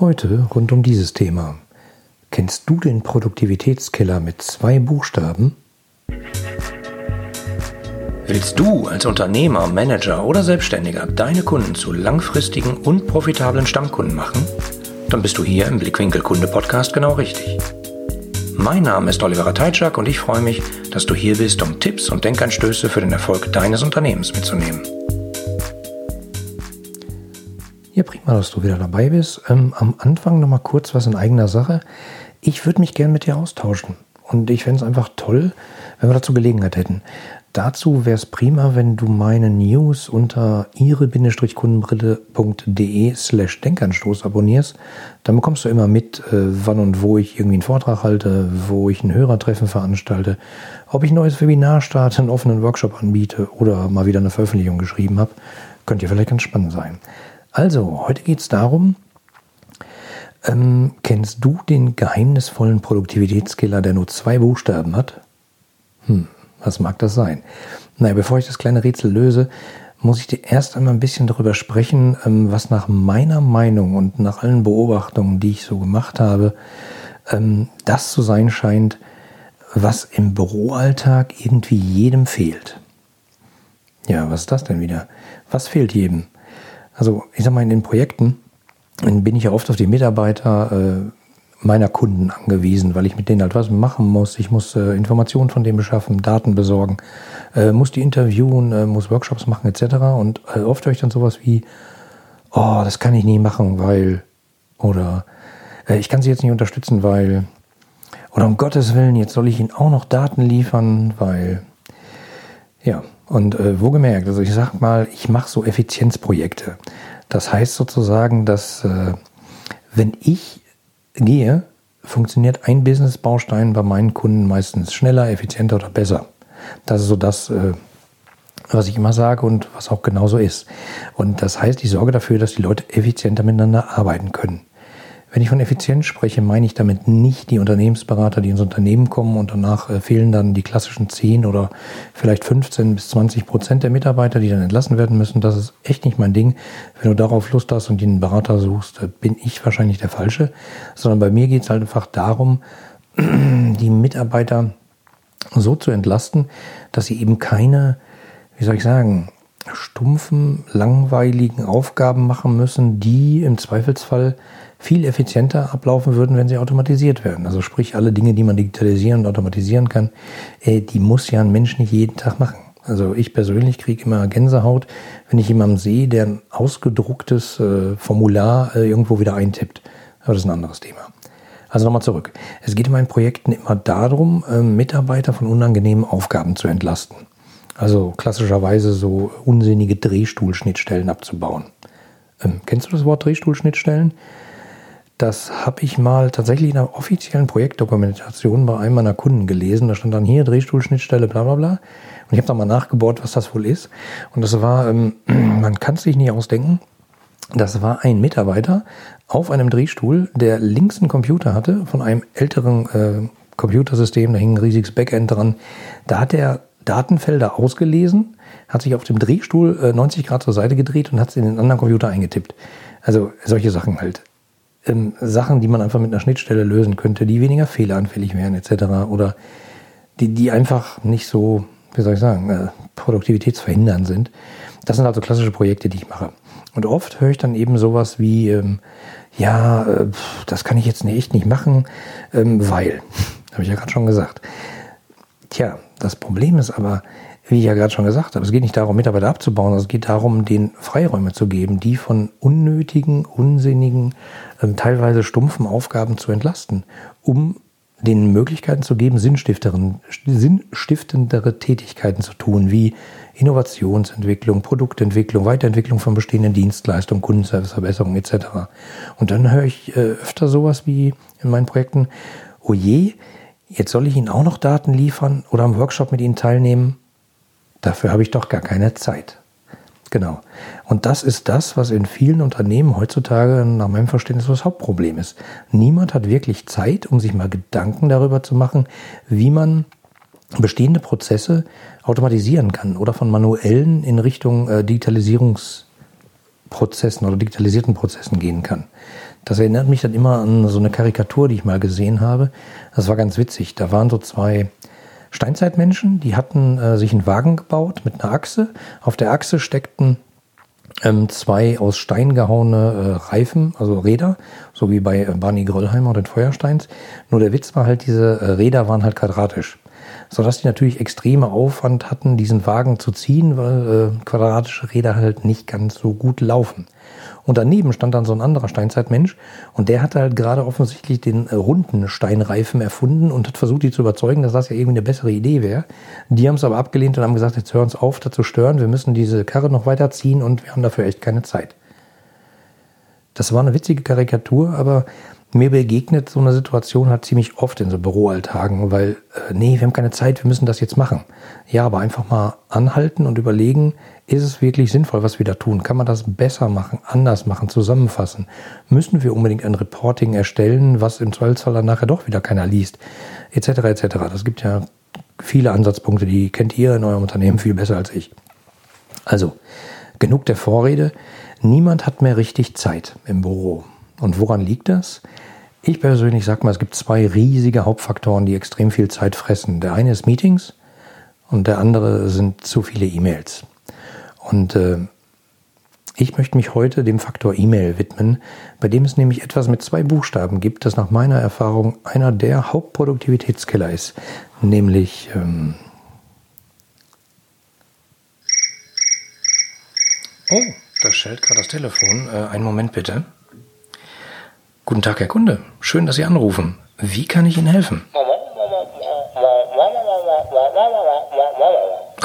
Heute rund um dieses Thema. Kennst du den Produktivitätskiller mit zwei Buchstaben? Willst du als Unternehmer, Manager oder Selbstständiger deine Kunden zu langfristigen und profitablen Stammkunden machen? Dann bist du hier im Blickwinkel Kunde Podcast genau richtig. Mein Name ist Oliver Teitschak und ich freue mich, dass du hier bist, um Tipps und Denkanstöße für den Erfolg deines Unternehmens mitzunehmen. Ja, prima, dass du wieder dabei bist. Ähm, am Anfang nochmal kurz was in eigener Sache. Ich würde mich gern mit dir austauschen. Und ich fände es einfach toll, wenn wir dazu Gelegenheit hätten. Dazu wäre es prima, wenn du meine News unter ihre-kundenbrille.de slash Denkanstoß abonnierst. Dann bekommst du immer mit, äh, wann und wo ich irgendwie einen Vortrag halte, wo ich ein Hörertreffen veranstalte, ob ich ein neues Webinar starte, einen offenen Workshop anbiete oder mal wieder eine Veröffentlichung geschrieben habe. Könnte ja vielleicht ganz spannend sein. Also, heute geht es darum, ähm, kennst du den geheimnisvollen Produktivitätskiller, der nur zwei Buchstaben hat? Hm, was mag das sein? Naja, bevor ich das kleine Rätsel löse, muss ich dir erst einmal ein bisschen darüber sprechen, ähm, was nach meiner Meinung und nach allen Beobachtungen, die ich so gemacht habe, ähm, das zu sein scheint, was im Büroalltag irgendwie jedem fehlt. Ja, was ist das denn wieder? Was fehlt jedem? Also ich sag mal, in den Projekten bin ich ja oft auf die Mitarbeiter äh, meiner Kunden angewiesen, weil ich mit denen halt was machen muss. Ich muss äh, Informationen von denen beschaffen, Daten besorgen, äh, muss die interviewen, äh, muss Workshops machen etc. Und äh, oft höre ich dann sowas wie, oh, das kann ich nie machen, weil, oder äh, ich kann sie jetzt nicht unterstützen, weil, oder um Gottes Willen, jetzt soll ich ihnen auch noch Daten liefern, weil, ja, und äh, wo gemerkt, also ich sag mal, ich mache so Effizienzprojekte. Das heißt sozusagen, dass äh, wenn ich gehe, funktioniert ein Business-Baustein bei meinen Kunden meistens schneller, effizienter oder besser. Das ist so das, äh, was ich immer sage und was auch genauso ist. Und das heißt, ich sorge dafür, dass die Leute effizienter miteinander arbeiten können. Wenn ich von Effizienz spreche, meine ich damit nicht die Unternehmensberater, die ins Unternehmen kommen und danach äh, fehlen dann die klassischen 10 oder vielleicht 15 bis 20 Prozent der Mitarbeiter, die dann entlassen werden müssen. Das ist echt nicht mein Ding. Wenn du darauf Lust hast und den Berater suchst, äh, bin ich wahrscheinlich der Falsche. Sondern bei mir geht es halt einfach darum, die Mitarbeiter so zu entlasten, dass sie eben keine, wie soll ich sagen, stumpfen, langweiligen Aufgaben machen müssen, die im Zweifelsfall viel effizienter ablaufen würden, wenn sie automatisiert werden. Also sprich, alle Dinge, die man digitalisieren und automatisieren kann, äh, die muss ja ein Mensch nicht jeden Tag machen. Also ich persönlich kriege immer Gänsehaut, wenn ich jemanden sehe, der ein ausgedrucktes äh, Formular äh, irgendwo wieder eintippt. Aber das ist ein anderes Thema. Also nochmal zurück. Es geht in meinen Projekten immer darum, Mitarbeiter von unangenehmen Aufgaben zu entlasten. Also klassischerweise so unsinnige Drehstuhlschnittstellen abzubauen. Ähm, kennst du das Wort Drehstuhlschnittstellen? Das habe ich mal tatsächlich in einer offiziellen Projektdokumentation bei einem meiner Kunden gelesen. Da stand dann hier Drehstuhlschnittstelle, bla bla bla. Und ich habe da mal nachgebohrt, was das wohl ist. Und das war, ähm, man kann es sich nicht ausdenken, das war ein Mitarbeiter auf einem Drehstuhl, der links einen Computer hatte von einem älteren äh, Computersystem, da hing ein riesiges Backend dran. Da hat er Datenfelder ausgelesen, hat sich auf dem Drehstuhl äh, 90 Grad zur Seite gedreht und hat es in den anderen Computer eingetippt. Also solche Sachen halt ähm, Sachen, die man einfach mit einer Schnittstelle lösen könnte, die weniger fehleranfällig wären etc. Oder die, die einfach nicht so, wie soll ich sagen, äh, produktivitätsverhindern sind. Das sind also klassische Projekte, die ich mache. Und oft höre ich dann eben sowas wie, ähm, ja, äh, das kann ich jetzt echt nicht machen, ähm, weil, habe ich ja gerade schon gesagt. Tja, das Problem ist aber, wie ich ja gerade schon gesagt habe, es geht nicht darum, Mitarbeiter abzubauen, es geht darum, denen Freiräume zu geben, die von unnötigen, unsinnigen, ähm, teilweise stumpfen Aufgaben zu entlasten, um den Möglichkeiten zu geben, sinnstiftendere Tätigkeiten zu tun, wie Innovationsentwicklung, Produktentwicklung, Weiterentwicklung von bestehenden Dienstleistungen, Kundenserviceverbesserung etc. Und dann höre ich äh, öfter sowas wie in meinen Projekten, oh jetzt soll ich Ihnen auch noch Daten liefern oder am Workshop mit Ihnen teilnehmen. Dafür habe ich doch gar keine Zeit. Genau. Und das ist das, was in vielen Unternehmen heutzutage nach meinem Verständnis das Hauptproblem ist. Niemand hat wirklich Zeit, um sich mal Gedanken darüber zu machen, wie man bestehende Prozesse automatisieren kann oder von manuellen in Richtung äh, Digitalisierungsprozessen oder digitalisierten Prozessen gehen kann. Das erinnert mich dann immer an so eine Karikatur, die ich mal gesehen habe. Das war ganz witzig. Da waren so zwei Steinzeitmenschen, die hatten äh, sich einen Wagen gebaut mit einer Achse. Auf der Achse steckten ähm, zwei aus Stein gehauene äh, Reifen, also Räder, so wie bei äh, Barney Gröllheimer und den Feuersteins. Nur der Witz war halt, diese äh, Räder waren halt quadratisch. Sodass die natürlich extreme Aufwand hatten, diesen Wagen zu ziehen, weil äh, quadratische Räder halt nicht ganz so gut laufen. Und daneben stand dann so ein anderer Steinzeitmensch und der hatte halt gerade offensichtlich den äh, runden Steinreifen erfunden und hat versucht, die zu überzeugen, dass das ja irgendwie eine bessere Idee wäre. Die haben es aber abgelehnt und haben gesagt, jetzt hör uns auf, da zu stören, wir müssen diese Karre noch weiterziehen und wir haben dafür echt keine Zeit. Das war eine witzige Karikatur, aber mir begegnet so eine Situation halt ziemlich oft in so Büroalltagen, weil, äh, nee, wir haben keine Zeit, wir müssen das jetzt machen. Ja, aber einfach mal anhalten und überlegen, ist es wirklich sinnvoll, was wir da tun? Kann man das besser machen, anders machen, zusammenfassen? Müssen wir unbedingt ein Reporting erstellen, was im Zweifelsfall dann nachher doch wieder keiner liest? Etc. etc. Das gibt ja viele Ansatzpunkte, die kennt ihr in eurem Unternehmen viel besser als ich. Also, genug der Vorrede. Niemand hat mehr richtig Zeit im Büro. Und woran liegt das? Ich persönlich sage mal, es gibt zwei riesige Hauptfaktoren, die extrem viel Zeit fressen. Der eine ist Meetings und der andere sind zu viele E-Mails. Und äh, ich möchte mich heute dem Faktor E-Mail widmen, bei dem es nämlich etwas mit zwei Buchstaben gibt, das nach meiner Erfahrung einer der Hauptproduktivitätskiller ist, nämlich ähm Oh, da schellt gerade das Telefon. Äh, einen Moment bitte. Guten Tag, Herr Kunde. Schön, dass Sie anrufen. Wie kann ich Ihnen helfen?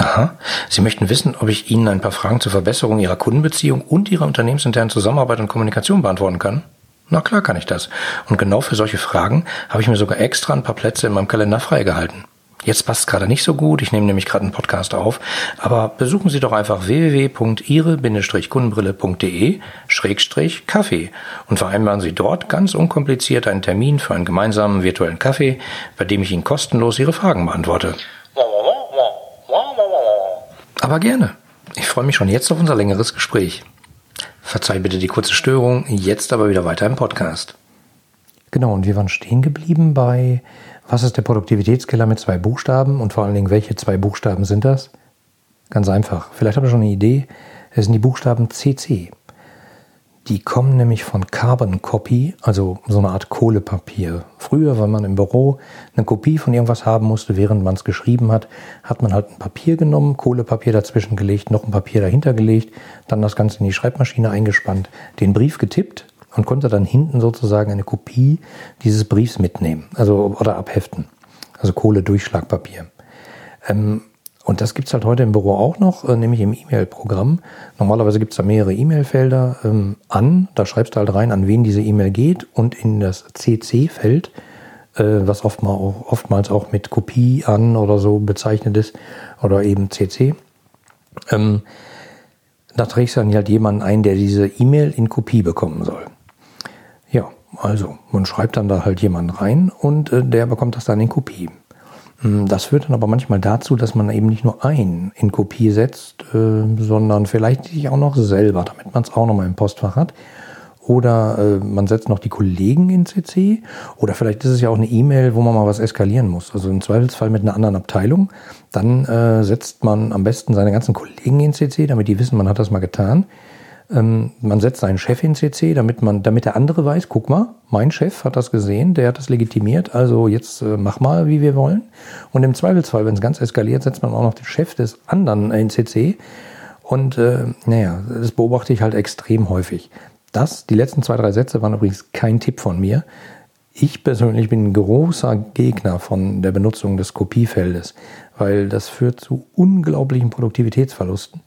Aha. Sie möchten wissen, ob ich Ihnen ein paar Fragen zur Verbesserung Ihrer Kundenbeziehung und Ihrer unternehmensinternen Zusammenarbeit und Kommunikation beantworten kann? Na klar kann ich das. Und genau für solche Fragen habe ich mir sogar extra ein paar Plätze in meinem Kalender freigehalten. Jetzt passt es gerade nicht so gut, ich nehme nämlich gerade einen Podcast auf, aber besuchen Sie doch einfach www.ihre-kundenbrille.de-kaffee und vereinbaren Sie dort ganz unkompliziert einen Termin für einen gemeinsamen virtuellen Kaffee, bei dem ich Ihnen kostenlos Ihre Fragen beantworte. Aber gerne. Ich freue mich schon jetzt auf unser längeres Gespräch. Verzeih bitte die kurze Störung, jetzt aber wieder weiter im Podcast. Genau, und wir waren stehen geblieben bei was ist der Produktivitätskiller mit zwei Buchstaben und vor allen Dingen, welche zwei Buchstaben sind das? Ganz einfach. Vielleicht habt ihr schon eine Idee. Es sind die Buchstaben CC. Die kommen nämlich von Carbon Copy, also so eine Art Kohlepapier. Früher, wenn man im Büro eine Kopie von irgendwas haben musste, während man es geschrieben hat, hat man halt ein Papier genommen, Kohlepapier dazwischen gelegt, noch ein Papier dahinter gelegt, dann das Ganze in die Schreibmaschine eingespannt, den Brief getippt und konnte dann hinten sozusagen eine Kopie dieses Briefs mitnehmen, also oder abheften. Also Kohle-Durchschlagpapier. Ähm, und das gibt's halt heute im Büro auch noch, äh, nämlich im E-Mail-Programm. Normalerweise gibt's da mehrere E-Mail-Felder ähm, an. Da schreibst du halt rein, an wen diese E-Mail geht und in das CC-Feld, äh, was oftmal auch, oftmals auch mit Kopie an oder so bezeichnet ist, oder eben CC. Ähm, da trägst du dann halt jemanden ein, der diese E-Mail in Kopie bekommen soll. Ja, also man schreibt dann da halt jemanden rein und äh, der bekommt das dann in Kopie. Hm, das führt dann aber manchmal dazu, dass man eben nicht nur einen in Kopie setzt, äh, sondern vielleicht sich auch noch selber, damit man es auch nochmal im Postfach hat. Oder äh, man setzt noch die Kollegen in CC. Oder vielleicht ist es ja auch eine E-Mail, wo man mal was eskalieren muss. Also im Zweifelsfall mit einer anderen Abteilung. Dann äh, setzt man am besten seine ganzen Kollegen in CC, damit die wissen, man hat das mal getan. Ähm, man setzt seinen Chef in CC, damit man, damit der andere weiß, guck mal, mein Chef hat das gesehen, der hat das legitimiert, also jetzt äh, mach mal, wie wir wollen. Und im Zweifelsfall, wenn es ganz eskaliert, setzt man auch noch den Chef des anderen in CC. Und äh, naja, das beobachte ich halt extrem häufig. Das, die letzten zwei, drei Sätze waren übrigens kein Tipp von mir. Ich persönlich bin ein großer Gegner von der Benutzung des Kopiefeldes, weil das führt zu unglaublichen Produktivitätsverlusten.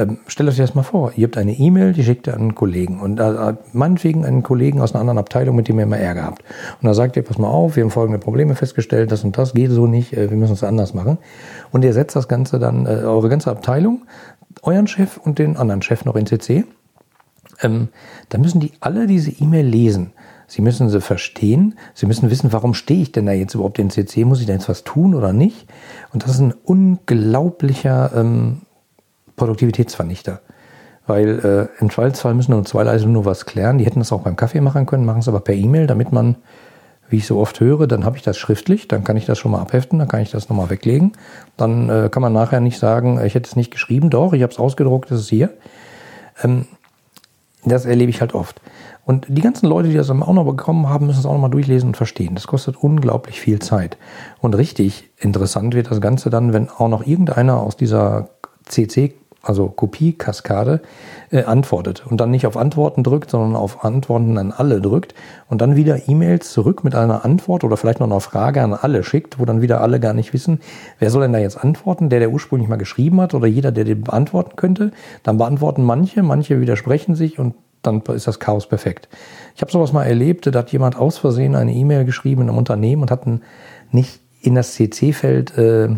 Ähm, stellt euch das mal vor, ihr habt eine E-Mail, die schickt ihr an einen Kollegen und äh, meinetwegen einen Kollegen aus einer anderen Abteilung, mit dem ihr immer Ärger habt. Und da sagt ihr, pass mal auf, wir haben folgende Probleme festgestellt, das und das geht so nicht, äh, wir müssen es anders machen. Und ihr setzt das Ganze dann, äh, eure ganze Abteilung, euren Chef und den anderen Chef noch in CC. Ähm, dann müssen die alle diese E-Mail lesen. Sie müssen sie verstehen. Sie müssen wissen, warum stehe ich denn da jetzt überhaupt in CC? Muss ich da jetzt was tun oder nicht? Und das ist ein unglaublicher ähm, Produktivitätsvernichter. Weil äh, im Zweifelsfall müssen nur zwei Leute nur was klären. Die hätten das auch beim Kaffee machen können, machen es aber per E-Mail, damit man, wie ich so oft höre, dann habe ich das schriftlich, dann kann ich das schon mal abheften, dann kann ich das nochmal weglegen. Dann äh, kann man nachher nicht sagen, ich hätte es nicht geschrieben, doch, ich habe es ausgedruckt, das ist hier. Ähm, das erlebe ich halt oft. Und die ganzen Leute, die das auch noch bekommen haben, müssen es auch noch mal durchlesen und verstehen. Das kostet unglaublich viel Zeit. Und richtig interessant wird das Ganze dann, wenn auch noch irgendeiner aus dieser CC also Kopiekaskade, äh, antwortet und dann nicht auf Antworten drückt, sondern auf Antworten an alle drückt und dann wieder E-Mails zurück mit einer Antwort oder vielleicht noch eine Frage an alle schickt, wo dann wieder alle gar nicht wissen, wer soll denn da jetzt antworten, der, der ursprünglich mal geschrieben hat oder jeder, der den beantworten könnte. Dann beantworten manche, manche widersprechen sich und dann ist das Chaos perfekt. Ich habe sowas mal erlebt, da hat jemand aus Versehen eine E-Mail geschrieben in einem Unternehmen und hat nicht in das CC-Feld äh,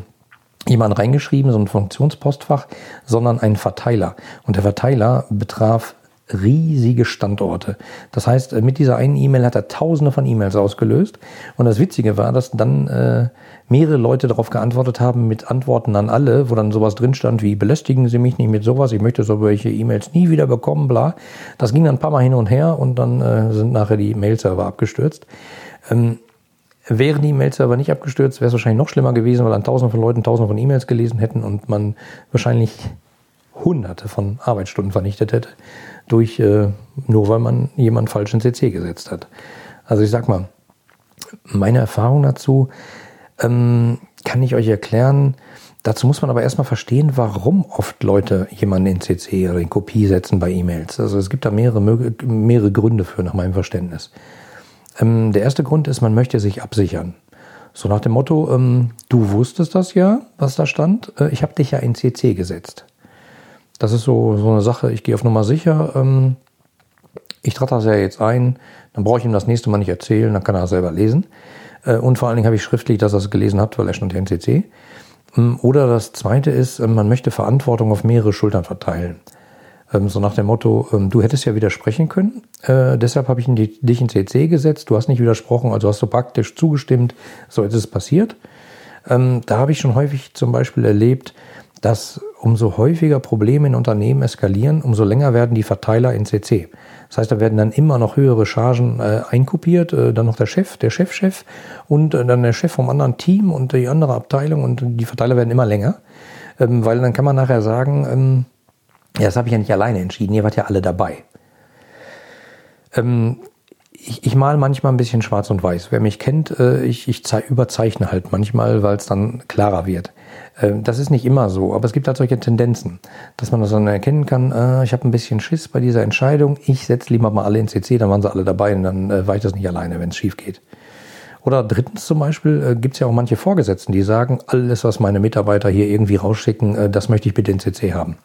jemand reingeschrieben, so ein Funktionspostfach, sondern einen Verteiler. Und der Verteiler betraf riesige Standorte. Das heißt, mit dieser einen E-Mail hat er tausende von E-Mails ausgelöst. Und das Witzige war, dass dann äh, mehrere Leute darauf geantwortet haben mit Antworten an alle, wo dann sowas drin stand wie, belästigen Sie mich nicht mit sowas, ich möchte solche E-Mails nie wieder bekommen, bla. Das ging dann ein paar Mal hin und her und dann äh, sind nachher die Mail-Server abgestürzt. Ähm, Wären die Mail-Server nicht abgestürzt, wäre es wahrscheinlich noch schlimmer gewesen, weil dann tausende von Leuten tausende von E-Mails gelesen hätten und man wahrscheinlich hunderte von Arbeitsstunden vernichtet hätte, durch, äh, nur weil man jemanden falsch in CC gesetzt hat. Also ich sag mal, meine Erfahrung dazu ähm, kann ich euch erklären. Dazu muss man aber erstmal verstehen, warum oft Leute jemanden in CC oder in Kopie setzen bei E-Mails. Also es gibt da mehrere, mehrere Gründe für, nach meinem Verständnis. Ähm, der erste Grund ist, man möchte sich absichern. So nach dem Motto, ähm, du wusstest das ja, was da stand. Äh, ich habe dich ja in CC gesetzt. Das ist so, so eine Sache, ich gehe auf Nummer sicher. Ähm, ich trage das ja jetzt ein, dann brauche ich ihm das nächste Mal nicht erzählen, dann kann er selber lesen. Äh, und vor allen Dingen habe ich schriftlich, dass er es gelesen hat, weil er stand ja in CC. Ähm, oder das zweite ist, äh, man möchte Verantwortung auf mehrere Schultern verteilen. Ähm, so nach dem Motto, ähm, du hättest ja widersprechen können, äh, deshalb habe ich in die, dich in CC gesetzt, du hast nicht widersprochen, also hast du praktisch zugestimmt, so ist es passiert. Ähm, da habe ich schon häufig zum Beispiel erlebt, dass umso häufiger Probleme in Unternehmen eskalieren, umso länger werden die Verteiler in CC. Das heißt, da werden dann immer noch höhere Chargen äh, einkopiert, äh, dann noch der Chef, der Chefchef und äh, dann der Chef vom anderen Team und die andere Abteilung und die Verteiler werden immer länger, ähm, weil dann kann man nachher sagen, ähm, ja, das habe ich ja nicht alleine entschieden, ihr wart ja alle dabei. Ähm, ich, ich mal manchmal ein bisschen schwarz und weiß. Wer mich kennt, äh, ich, ich überzeichne halt manchmal, weil es dann klarer wird. Äh, das ist nicht immer so, aber es gibt halt solche Tendenzen, dass man das dann erkennen kann, äh, ich habe ein bisschen Schiss bei dieser Entscheidung, ich setze lieber mal alle in CC, dann waren sie alle dabei und dann äh, war ich das nicht alleine, wenn es schief geht. Oder drittens zum Beispiel äh, gibt es ja auch manche Vorgesetzten, die sagen, alles, was meine Mitarbeiter hier irgendwie rausschicken, äh, das möchte ich bitte in CC haben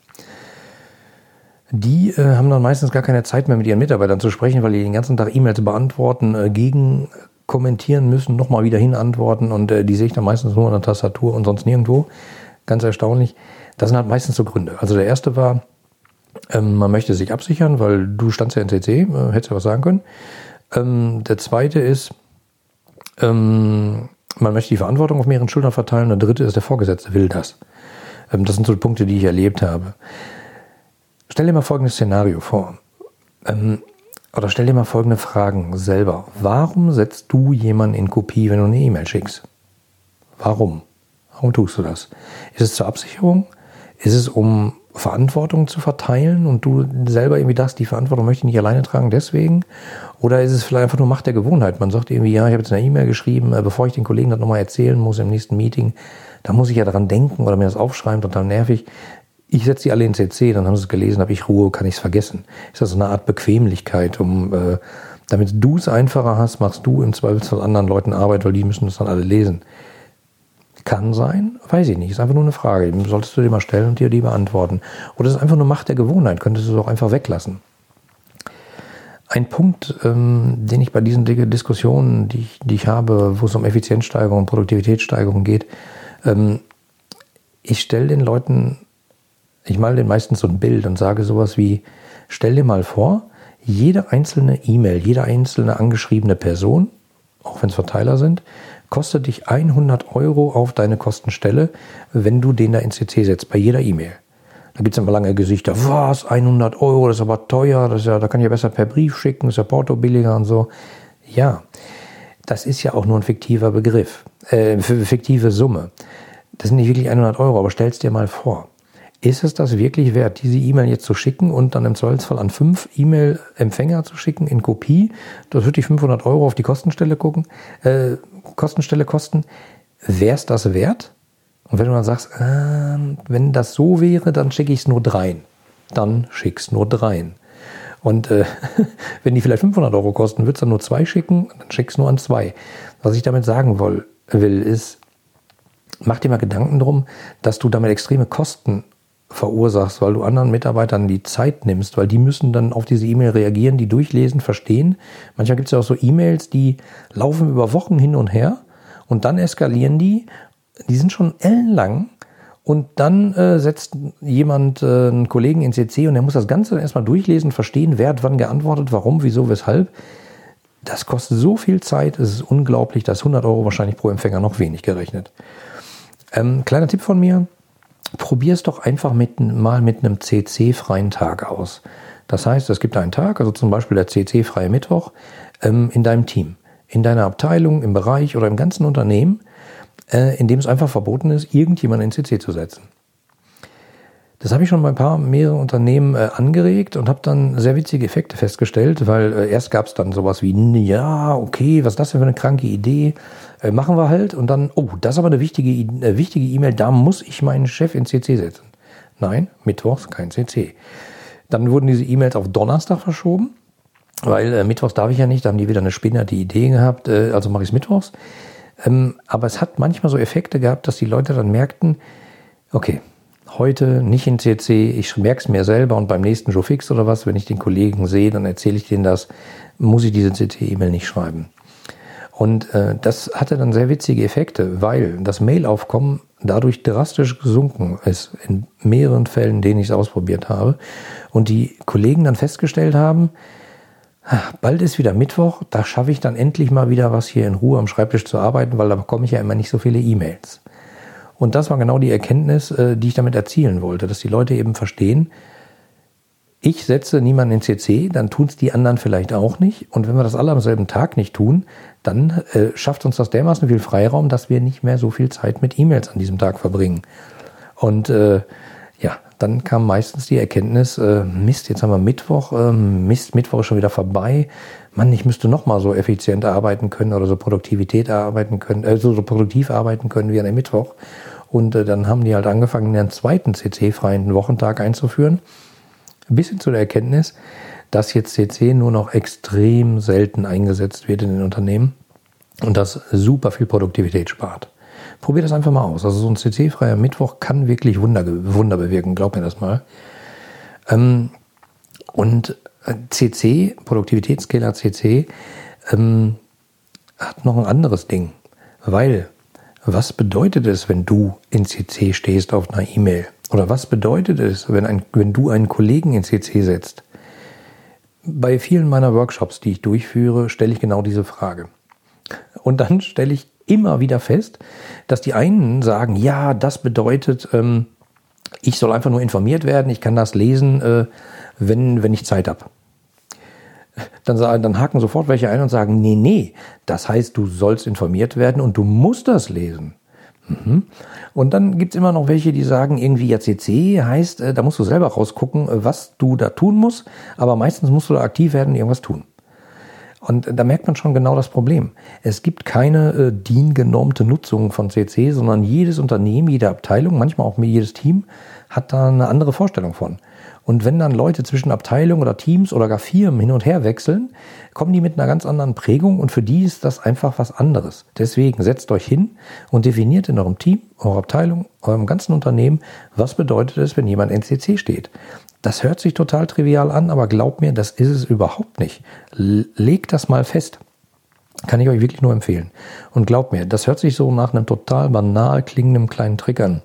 die äh, haben dann meistens gar keine Zeit mehr mit ihren Mitarbeitern zu sprechen, weil die den ganzen Tag E-Mails beantworten, äh, gegen kommentieren müssen, nochmal wieder hin antworten und äh, die sehe ich dann meistens nur an der Tastatur und sonst nirgendwo. Ganz erstaunlich. Das sind halt meistens so Gründe. Also der erste war, ähm, man möchte sich absichern, weil du standst ja in CC, äh, hättest ja was sagen können. Ähm, der zweite ist, ähm, man möchte die Verantwortung auf mehreren Schultern verteilen. Der dritte ist, der Vorgesetzte will das. Ähm, das sind so Punkte, die ich erlebt habe. Stell dir mal folgendes Szenario vor. Ähm, oder stell dir mal folgende Fragen selber. Warum setzt du jemanden in Kopie, wenn du eine E-Mail schickst? Warum? Warum tust du das? Ist es zur Absicherung? Ist es um Verantwortung zu verteilen und du selber irgendwie das, die Verantwortung möchte ich nicht alleine tragen, deswegen? Oder ist es vielleicht einfach nur Macht der Gewohnheit? Man sagt irgendwie, ja, ich habe jetzt eine E-Mail geschrieben, äh, bevor ich den Kollegen das nochmal erzählen muss im nächsten Meeting, da muss ich ja daran denken oder mir das aufschreiben, total nervig ich setze die alle in CC, dann haben sie es gelesen, habe ich Ruhe, kann ich es vergessen. Ist das so eine Art Bequemlichkeit, um äh, damit du es einfacher hast, machst du im Zweifelsfall anderen Leuten Arbeit, weil die müssen das dann alle lesen. Kann sein, weiß ich nicht. Ist einfach nur eine Frage. Solltest du dir mal stellen und dir die beantworten. Oder es ist einfach nur Macht der Gewohnheit, könntest du es auch einfach weglassen. Ein Punkt, ähm, den ich bei diesen Diskussionen, die ich, die ich habe, wo es um Effizienzsteigerung und Produktivitätssteigerung geht, ähm, ich stelle den Leuten ich male den meistens so ein Bild und sage sowas wie, stell dir mal vor, jede einzelne E-Mail, jede einzelne angeschriebene Person, auch wenn es Verteiler sind, kostet dich 100 Euro auf deine Kostenstelle, wenn du den da ins CC setzt, bei jeder E-Mail. Da gibt es immer lange Gesichter. Was? 100 Euro, das ist aber teuer. Das ja, da kann ich ja besser per Brief schicken, ist ja Porto billiger und so. Ja, das ist ja auch nur ein fiktiver Begriff, äh, fiktive Summe. Das sind nicht wirklich 100 Euro, aber stell's dir mal vor. Ist es das wirklich wert, diese E-Mail jetzt zu schicken und dann im Zweifelsfall an fünf E-Mail-Empfänger zu schicken in Kopie? Das würde die 500 Euro auf die Kostenstelle gucken, äh, Kostenstelle kosten. Wäre es das wert? Und wenn du dann sagst, äh, wenn das so wäre, dann schicke ich es nur dreien. Dann schick's nur dreien. Und äh, wenn die vielleicht 500 Euro kosten, würdest du dann nur zwei schicken, dann schick's nur an zwei. Was ich damit sagen will ist, mach dir mal Gedanken drum, dass du damit extreme Kosten verursachst, weil du anderen Mitarbeitern die Zeit nimmst, weil die müssen dann auf diese E-Mail reagieren, die durchlesen, verstehen. Manchmal gibt es ja auch so E-Mails, die laufen über Wochen hin und her und dann eskalieren die die sind schon ellenlang. Und dann äh, setzt jemand äh, einen Kollegen in CC und der muss das Ganze erstmal durchlesen, verstehen, wer hat wann geantwortet, warum, wieso, weshalb. Das kostet so viel Zeit, es ist unglaublich, dass 100 Euro wahrscheinlich pro Empfänger noch wenig gerechnet. Ähm, kleiner Tipp von mir, probier es doch einfach mit, mal mit einem CC-freien Tag aus. Das heißt, es gibt einen Tag, also zum Beispiel der CC-freie Mittwoch, ähm, in deinem Team, in deiner Abteilung, im Bereich oder im ganzen Unternehmen äh, in dem es einfach verboten ist, irgendjemanden in CC zu setzen. Das habe ich schon bei ein paar mehreren Unternehmen äh, angeregt und habe dann sehr witzige Effekte festgestellt, weil äh, erst gab es dann sowas wie, ja, okay, was ist das denn für eine kranke Idee? Äh, machen wir halt. Und dann, oh, das ist aber eine wichtige äh, wichtige E-Mail, da muss ich meinen Chef in CC setzen. Nein, Mittwochs kein CC. Dann wurden diese E-Mails auf Donnerstag verschoben, weil äh, Mittwochs darf ich ja nicht, da haben die wieder eine spinnerte Idee gehabt, äh, also mache ich es Mittwochs. Ähm, aber es hat manchmal so Effekte gehabt, dass die Leute dann merkten, okay, heute nicht in CC, ich merke es mir selber und beim nächsten Joe Fix oder was, wenn ich den Kollegen sehe, dann erzähle ich denen das, muss ich diese CC-E-Mail nicht schreiben. Und äh, das hatte dann sehr witzige Effekte, weil das Mailaufkommen dadurch drastisch gesunken ist, in mehreren Fällen, denen ich es ausprobiert habe. Und die Kollegen dann festgestellt haben, Bald ist wieder Mittwoch, da schaffe ich dann endlich mal wieder was hier in Ruhe am Schreibtisch zu arbeiten, weil da bekomme ich ja immer nicht so viele E-Mails. Und das war genau die Erkenntnis, äh, die ich damit erzielen wollte, dass die Leute eben verstehen, ich setze niemanden in CC, dann tun es die anderen vielleicht auch nicht. Und wenn wir das alle am selben Tag nicht tun, dann äh, schafft uns das dermaßen viel Freiraum, dass wir nicht mehr so viel Zeit mit E-Mails an diesem Tag verbringen. Und äh, ja, dann kam meistens die Erkenntnis, äh, Mist, jetzt haben wir Mittwoch, äh, Mist, Mittwoch ist schon wieder vorbei. Mann, ich müsste noch mal so effizient arbeiten können oder so Produktivität arbeiten können, äh, so, produktiv arbeiten können wie an dem Mittwoch. Und äh, dann haben die halt angefangen, einen zweiten CC-freien Wochentag einzuführen. Bis hin zu der Erkenntnis, dass jetzt CC nur noch extrem selten eingesetzt wird in den Unternehmen und das super viel Produktivität spart. Probier das einfach mal aus. Also so ein CC-freier Mittwoch kann wirklich Wunder, Wunder bewirken, glaub mir das mal. Ähm, und CC, Produktivitätsscaler CC, ähm, hat noch ein anderes Ding. Weil, was bedeutet es, wenn du in CC stehst auf einer E-Mail? Oder was bedeutet es, wenn, ein, wenn du einen Kollegen in CC setzt? Bei vielen meiner Workshops, die ich durchführe, stelle ich genau diese Frage. Und dann stelle ich immer wieder fest, dass die einen sagen, ja, das bedeutet, ähm, ich soll einfach nur informiert werden, ich kann das lesen, äh, wenn, wenn ich Zeit habe. Dann, sagen, dann haken sofort welche ein und sagen, nee, nee, das heißt, du sollst informiert werden und du musst das lesen. Mhm. Und dann gibt's immer noch welche, die sagen, irgendwie ja CC heißt, äh, da musst du selber rausgucken, äh, was du da tun musst, aber meistens musst du da aktiv werden und irgendwas tun. Und da merkt man schon genau das Problem. Es gibt keine äh, DIN-genormte Nutzung von CC, sondern jedes Unternehmen, jede Abteilung, manchmal auch jedes Team hat da eine andere Vorstellung von. Und wenn dann Leute zwischen Abteilungen oder Teams oder gar Firmen hin und her wechseln, kommen die mit einer ganz anderen Prägung und für die ist das einfach was anderes. Deswegen setzt euch hin und definiert in eurem Team, eurer Abteilung, eurem ganzen Unternehmen, was bedeutet es, wenn jemand NCC steht. Das hört sich total trivial an, aber glaubt mir, das ist es überhaupt nicht. Legt das mal fest. Kann ich euch wirklich nur empfehlen. Und glaubt mir, das hört sich so nach einem total banal klingenden kleinen Trick an.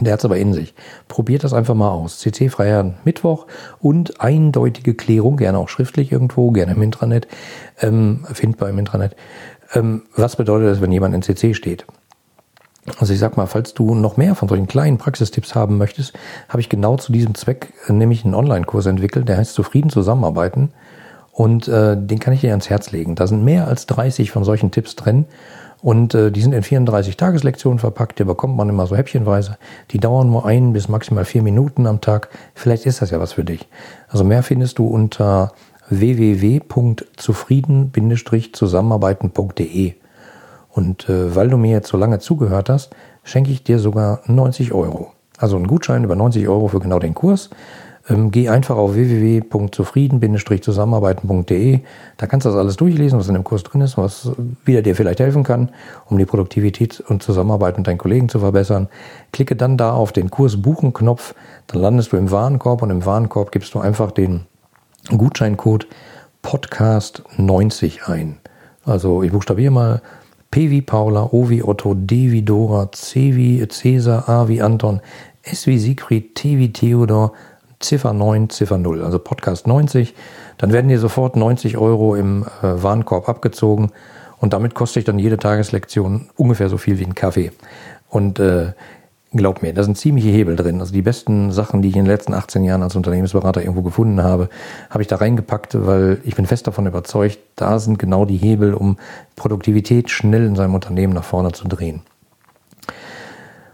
Der hat es aber in sich. Probiert das einfach mal aus. CC-freier Mittwoch und eindeutige Klärung, gerne auch schriftlich irgendwo, gerne im Intranet, ähm, findbar im Intranet. Ähm, was bedeutet das, wenn jemand in CC steht? Also ich sag mal, falls du noch mehr von solchen kleinen Praxistipps haben möchtest, habe ich genau zu diesem Zweck äh, nämlich einen Online-Kurs entwickelt, der heißt Zufrieden zusammenarbeiten. Und äh, den kann ich dir ans Herz legen. Da sind mehr als 30 von solchen Tipps drin. Und äh, die sind in 34 Tageslektionen verpackt. Die bekommt man immer so häppchenweise. Die dauern nur ein bis maximal vier Minuten am Tag. Vielleicht ist das ja was für dich. Also mehr findest du unter www.zufrieden-zusammenarbeiten.de. Und äh, weil du mir jetzt so lange zugehört hast, schenke ich dir sogar 90 Euro. Also ein Gutschein über 90 Euro für genau den Kurs. Ähm, geh einfach auf www.zufrieden-zusammenarbeiten.de. Da kannst du das alles durchlesen, was in dem Kurs drin ist, was wieder dir vielleicht helfen kann, um die Produktivität und Zusammenarbeit mit deinen Kollegen zu verbessern. Klicke dann da auf den Kurs Buchen-Knopf, dann landest du im Warenkorb und im Warenkorb gibst du einfach den Gutscheincode Podcast 90 ein. Also ich buchstabiere mal P wie Paula, O wie Otto, D wie Dora, C wie Cäsar, A wie Anton, S wie Siegfried, T wie Theodor, Ziffer 9, Ziffer 0, also Podcast 90. Dann werden dir sofort 90 Euro im äh, Warenkorb abgezogen und damit kostet ich dann jede Tageslektion ungefähr so viel wie ein Kaffee. Und äh, glaub mir, da sind ziemliche Hebel drin. Also die besten Sachen, die ich in den letzten 18 Jahren als Unternehmensberater irgendwo gefunden habe, habe ich da reingepackt, weil ich bin fest davon überzeugt, da sind genau die Hebel, um Produktivität schnell in seinem Unternehmen nach vorne zu drehen.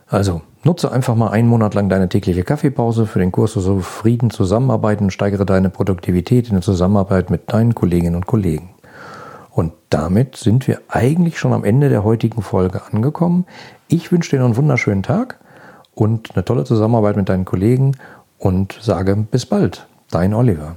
Also nutze einfach mal einen Monat lang deine tägliche Kaffeepause für den Kurs so Frieden zusammenarbeiten, steigere deine Produktivität in der Zusammenarbeit mit deinen Kolleginnen und Kollegen. Und damit sind wir eigentlich schon am Ende der heutigen Folge angekommen. Ich wünsche dir noch einen wunderschönen Tag und eine tolle Zusammenarbeit mit deinen Kollegen und sage bis bald. Dein Oliver.